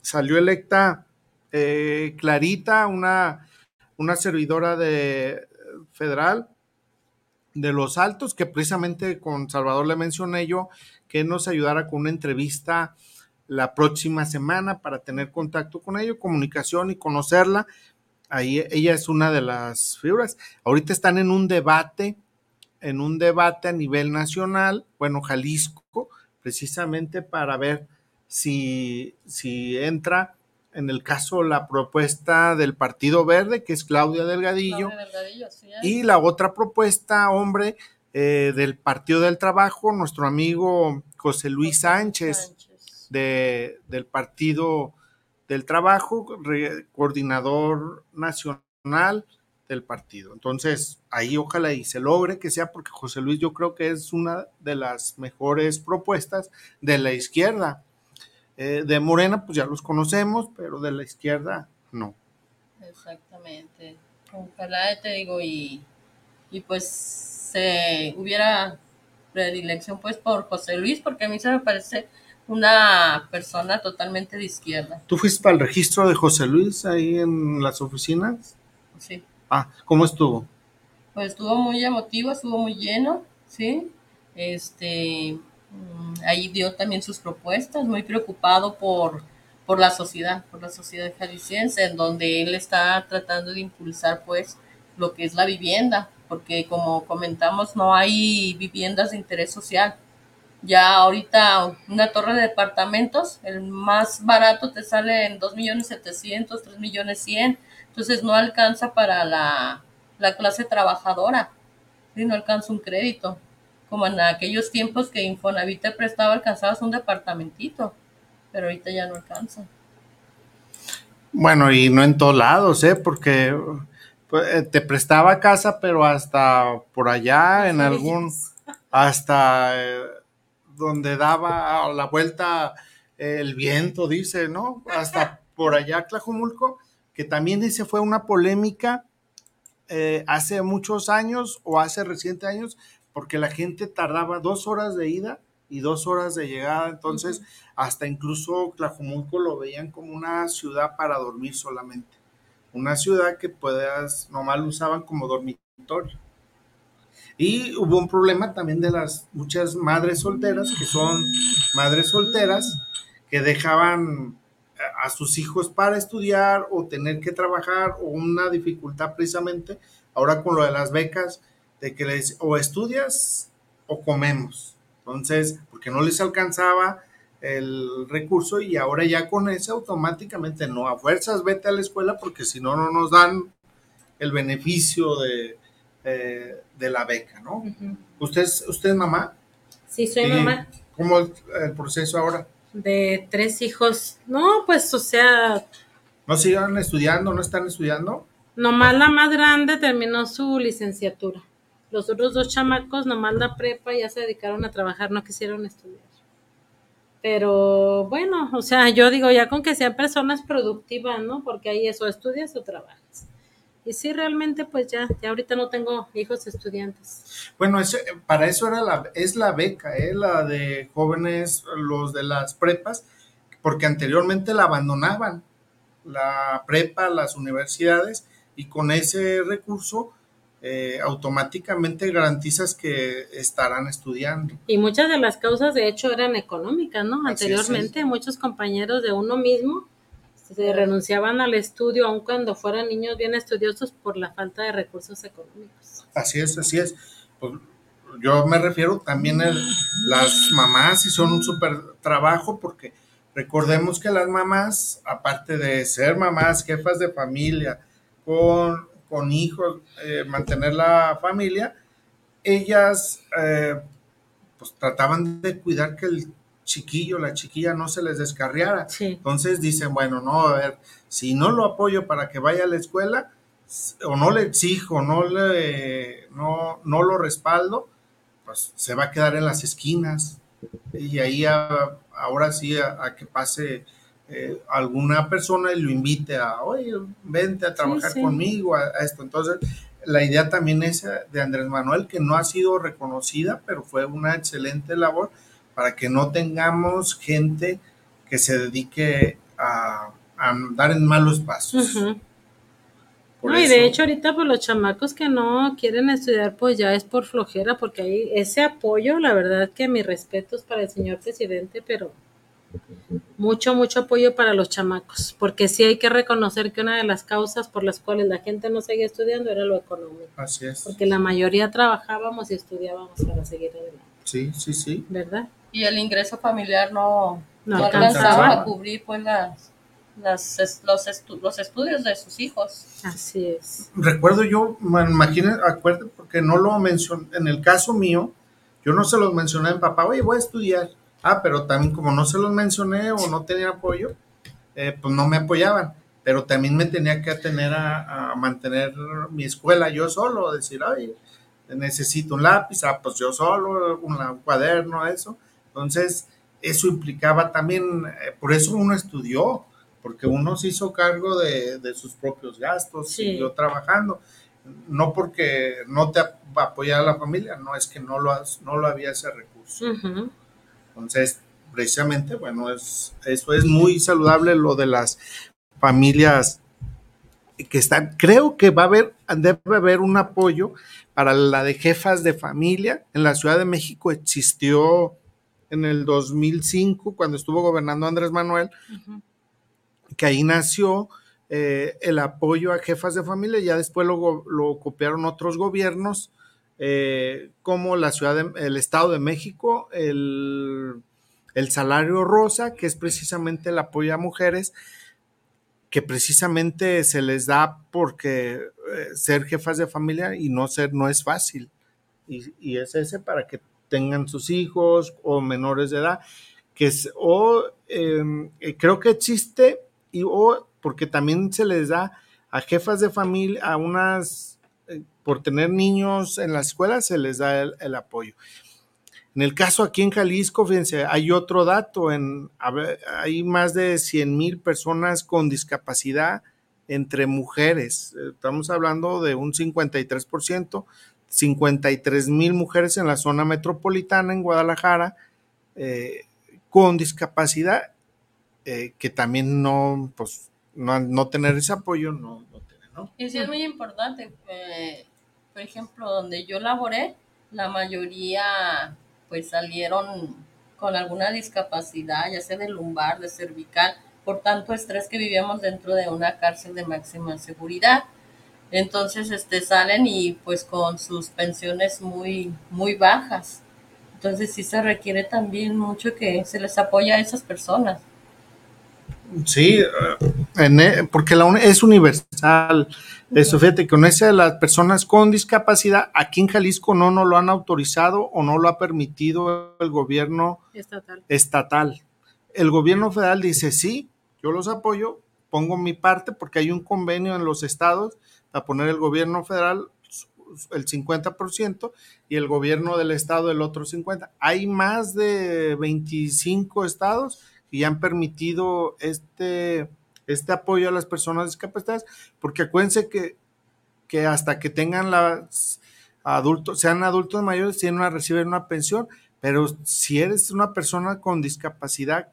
S3: salió electa eh, Clarita, una, una servidora de federal de los altos, que precisamente con Salvador le mencioné yo que nos ayudara con una entrevista la próxima semana para tener contacto con ella, comunicación y conocerla ahí ella es una de las figuras. Ahorita están en un debate, en un debate a nivel nacional, bueno, Jalisco, precisamente para ver si, si entra en el caso la propuesta del Partido Verde, que es Claudia Delgadillo,
S6: Claudia Delgadillo, sí, ¿eh?
S3: y la otra propuesta, hombre, eh, del Partido del Trabajo, nuestro amigo José Luis Sánchez
S6: Sánchez.
S3: de, del Partido del Trabajo, coordinador nacional del partido. Entonces, ahí ojalá y se logre que sea, porque José Luis yo creo que es una de las mejores propuestas de la izquierda. Eh, de Morena, pues ya los conocemos, pero de la izquierda, no.
S6: Exactamente. Ojalá te digo y, y pues se hubiera predilección pues por José Luis porque a mí se me parece una persona totalmente de izquierda.
S3: ¿Tú fuiste para el registro de José Luis ahí en las oficinas?
S6: Sí.
S3: Ah, ¿cómo estuvo?
S6: Pues estuvo muy emotivo, estuvo muy lleno, ¿sí? Este, mm, ahí dio también sus propuestas, muy preocupado por, por la sociedad, por la sociedad jalisciense, en donde él está tratando de impulsar pues lo que es la vivienda, porque como comentamos no hay viviendas de interés social. Ya ahorita una torre de departamentos, el más barato te sale en 2 millones 700, 3 millones 100, entonces no alcanza para la, la clase trabajadora, ¿sí? no alcanza un crédito, como en aquellos tiempos que Infonavit te prestaba, alcanzabas un departamentito, pero ahorita ya no alcanza.
S3: Bueno, y no en todos lados, ¿eh? Porque pues, eh, te prestaba casa, pero hasta por allá, en algún, hasta eh, donde daba la vuelta el viento, dice, ¿no? Hasta por allá, Tlajumulco, que también ese fue una polémica eh, hace muchos años o hace recientes años, porque la gente tardaba dos horas de ida y dos horas de llegada, entonces hasta incluso Tlajumulco lo veían como una ciudad para dormir solamente, una ciudad que puedas, nomás lo usaban como dormitorio. Y hubo un problema también de las muchas madres solteras, que son madres solteras, que dejaban a sus hijos para estudiar o tener que trabajar o una dificultad precisamente ahora con lo de las becas de que les o estudias o comemos. Entonces porque no les alcanzaba el recurso y ahora ya con ese automáticamente no a fuerzas vete a la escuela porque si no no nos dan el beneficio de, eh, de la beca no usted es, usted es mamá
S7: Sí, soy mamá.
S3: cómo el, el proceso ahora
S7: De tres hijos. No, pues, o sea,
S3: ¿No sigan estudiando? ¿No están estudiando?
S7: nomás la más grande terminó su licenciatura. Los otros dos chamacos, nomás la prepa, ya se dedicaron a trabajar, no quisieron estudiar. Pero bueno, o sea, yo digo ya con que sean personas productivas, ¿no? Porque ahí eso, estudias o trabajas. Y sí, realmente, pues ya, ya ahorita no tengo hijos estudiantes.
S3: Bueno, ese- para eso era la, es la beca, ¿eh? la de jóvenes, los de las prepas, porque anteriormente la abandonaban, la prepa, las universidades, y con ese recurso eh, automáticamente garantizas que estarán estudiando.
S7: Y muchas de las causas, de hecho, eran económicas, ¿no? Anteriormente, muchos compañeros de uno mismo se renunciaban al estudio, aun cuando fueran niños bien estudiosos, por la falta de recursos económicos.
S3: Así es, así es. Pues, yo me refiero también a las mamás y son un súper trabajo porque recordemos que las mamás, aparte de ser mamás, jefas de familia, con, con hijos, eh, mantener la familia, ellas eh, pues trataban de cuidar que el chiquillo, la chiquilla no se les descarriara.
S7: Sí.
S3: Entonces dicen, bueno, no, a ver, si no lo apoyo para que vaya a la escuela, o no le exijo, no le, no, no lo respaldo, pues se va a quedar en las esquinas. Y ahí a- ahora sí a, a que pase eh, alguna persona y lo invite a, oye, vente a trabajar
S7: sí.
S3: conmigo, a, a esto. Entonces, la idea también es eh, de Andrés Manuel, que no ha sido reconocida, pero fue una excelente labor para que no tengamos gente que se dedique a, a andar en malos pasos. Por
S7: No, y de hecho ahorita pues los chamacos que no quieren estudiar pues ya es por flojera porque hay ese apoyo, la verdad que mis respetos para el señor presidente, pero mucho, mucho apoyo para los chamacos, porque sí hay que reconocer que una de las causas por las cuales la gente no seguía estudiando era lo económico,
S3: Así es.
S7: porque la mayoría trabajábamos y estudiábamos para seguir adelante,
S3: Sí, sí, sí.
S7: ¿verdad?
S6: Y el ingreso familiar no,
S7: No
S6: no
S7: alcanzaba.
S6: a cubrir pues las, las los, estu- los estudios de sus hijos.
S7: Así es.
S3: Recuerdo yo, me imagino, acuerdo, porque no lo mencioné, en el caso mío, yo no se los mencioné a mi papá, oye, voy a estudiar. Ah, pero también como no se los mencioné o no tenía apoyo, eh, pues no me apoyaban. Pero también me tenía que atener a, a mantener mi escuela yo solo, decir, oye, necesito un lápiz, ah, pues yo solo, un, un cuaderno, eso. Entonces, eso implicaba también, eh, por eso uno estudió, porque uno se hizo cargo de, de sus propios gastos,
S7: Sí.
S3: siguió trabajando. No porque no te ap- apoyara la familia, no es que no lo, has- no lo había ese recurso. Entonces, precisamente, bueno, es, eso es muy saludable lo de las familias que están, creo que va a haber, debe haber un apoyo para la de jefas de familia. En la Ciudad de México existió en el 2005, cuando estuvo gobernando Andrés Manuel, que ahí nació eh, el apoyo a jefas de familia, ya después lo, lo copiaron otros gobiernos, eh, como la ciudad de- el Estado de México, el, el salario rosa, que es precisamente el apoyo a mujeres, que precisamente se les da porque eh, ser jefas de familia y no ser no es fácil. Y, y es ese para que tengan sus hijos o menores de edad, que es, o eh, eh, creo que existe, y o porque también se les da a jefas de familia, a unas, eh, por tener niños en la escuela, se les da el, apoyo. En el caso aquí en Jalisco, fíjense, hay otro dato, en, hay más de 100 mil personas con discapacidad entre mujeres. Eh, Estamos hablando de un 53%, 53 mil mujeres en la zona metropolitana, en Guadalajara, eh, con discapacidad, eh, que también no, pues, no, no tener ese apoyo, no, no ¿no?
S6: Y sí es muy importante. eh, por ejemplo, donde yo laboré, la mayoría pues salieron con alguna discapacidad, ya sea de lumbar, de cervical, por tanto estrés que vivíamos dentro de una cárcel de máxima seguridad. Entonces, este, salen y pues con sus pensiones muy, muy bajas. Entonces sí se requiere también mucho que se les apoye a esas personas.
S3: Sí, eh, en, eh, porque la es universal. Eso, fíjate que con esa de las personas con discapacidad, aquí en Jalisco no nos lo han autorizado o no lo ha permitido el gobierno
S7: Estatal.
S3: estatal. el gobierno federal dice, sí, yo los apoyo, pongo mi parte porque hay un convenio en los estados a poner el gobierno federal el 50% y el gobierno del estado el otro 50%. Hay más de 25 estados que ya han permitido este, este apoyo a las personas discapacitadas, porque acuérdense que, que hasta que tengan las adultos, sean adultos mayores, tienen a recibir una pensión, pero si eres una persona con discapacidad,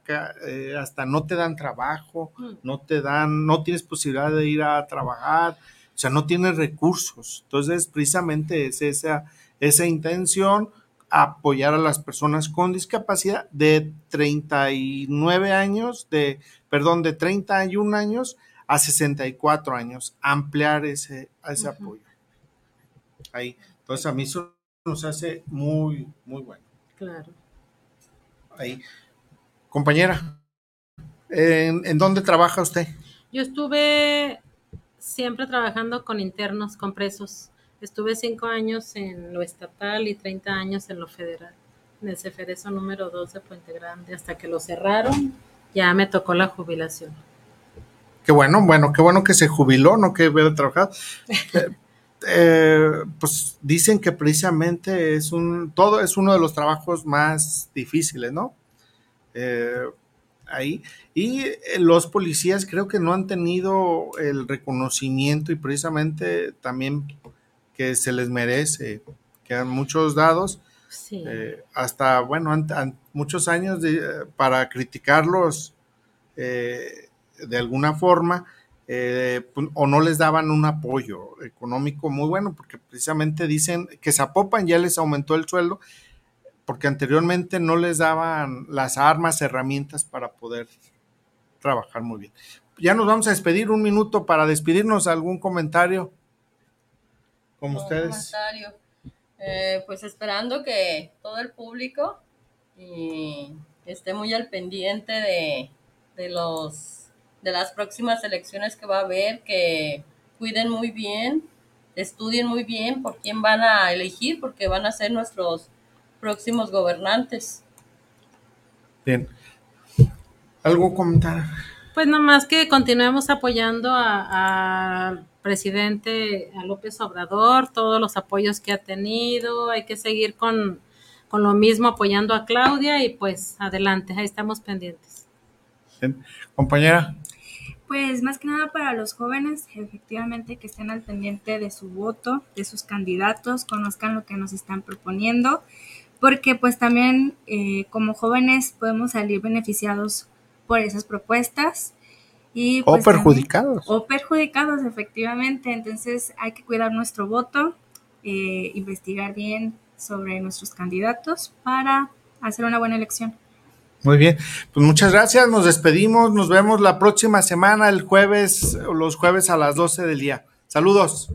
S3: eh, hasta no te dan trabajo, mm. no te dan, no tienes posibilidad de ir a trabajar, o sea, no tienes recursos. Entonces, precisamente es esa, esa intención, apoyar a las personas con discapacidad de 39 años, de, perdón, de 31 años a 64 años, ampliar ese, ese apoyo. Ahí. Entonces, a mí eso nos hace muy, muy bueno.
S7: Claro.
S3: Ahí. Compañera, ¿en, ¿en dónde trabaja usted?
S7: Yo estuve siempre trabajando con internos, con presos. Estuve cinco años en lo estatal y 30 años en lo federal, en el Ceferezo número 2 de Puente Grande, hasta que lo cerraron, ya me tocó la jubilación.
S3: Qué bueno, bueno, qué bueno que se jubiló, no que hubiera trabajado. Eh, eh, pues dicen que precisamente es un, todo es uno de los trabajos más difíciles, ¿no? Eh, ahí. Y eh, los policías creo que no han tenido el reconocimiento y precisamente también que se les merece, que han muchos dados, eh, hasta, bueno, han, muchos años para criticarlos eh, de alguna forma, pues, o no les daban un apoyo económico muy bueno, porque precisamente dicen que Zapopan ya les aumentó el sueldo, porque anteriormente no les daban las armas, herramientas para poder trabajar muy bien. Ya nos vamos a despedir un minuto para despedirnos. ¿Algún comentario? Como ustedes.
S6: Comentario. Eh, pues esperando que todo el público esté muy al pendiente de, de, los de las próximas elecciones que va a haber, que cuiden muy bien, estudien muy bien por quién van a elegir, porque van a ser nuestros próximos gobernantes.
S3: Bien. ¿Algo comentar?
S7: Pues nomás que continuemos apoyando al presidente, a López Obrador, todos los apoyos que ha tenido, hay que seguir con, con lo mismo apoyando a Claudia y pues adelante, ahí estamos pendientes.
S3: Bien. Compañera.
S8: Pues más que nada para los jóvenes, efectivamente que estén al pendiente de su voto, de sus candidatos, conozcan lo que nos están proponiendo porque pues también eh, como jóvenes podemos salir beneficiados por esas propuestas. Y,
S3: o pues, perjudicados.
S8: o perjudicados, efectivamente. Entonces hay que cuidar nuestro voto, eh, investigar bien sobre nuestros candidatos para hacer una buena elección.
S3: Muy bien, pues muchas gracias, nos despedimos, nos vemos la próxima semana, el jueves, los jueves a las 12 del día. Saludos.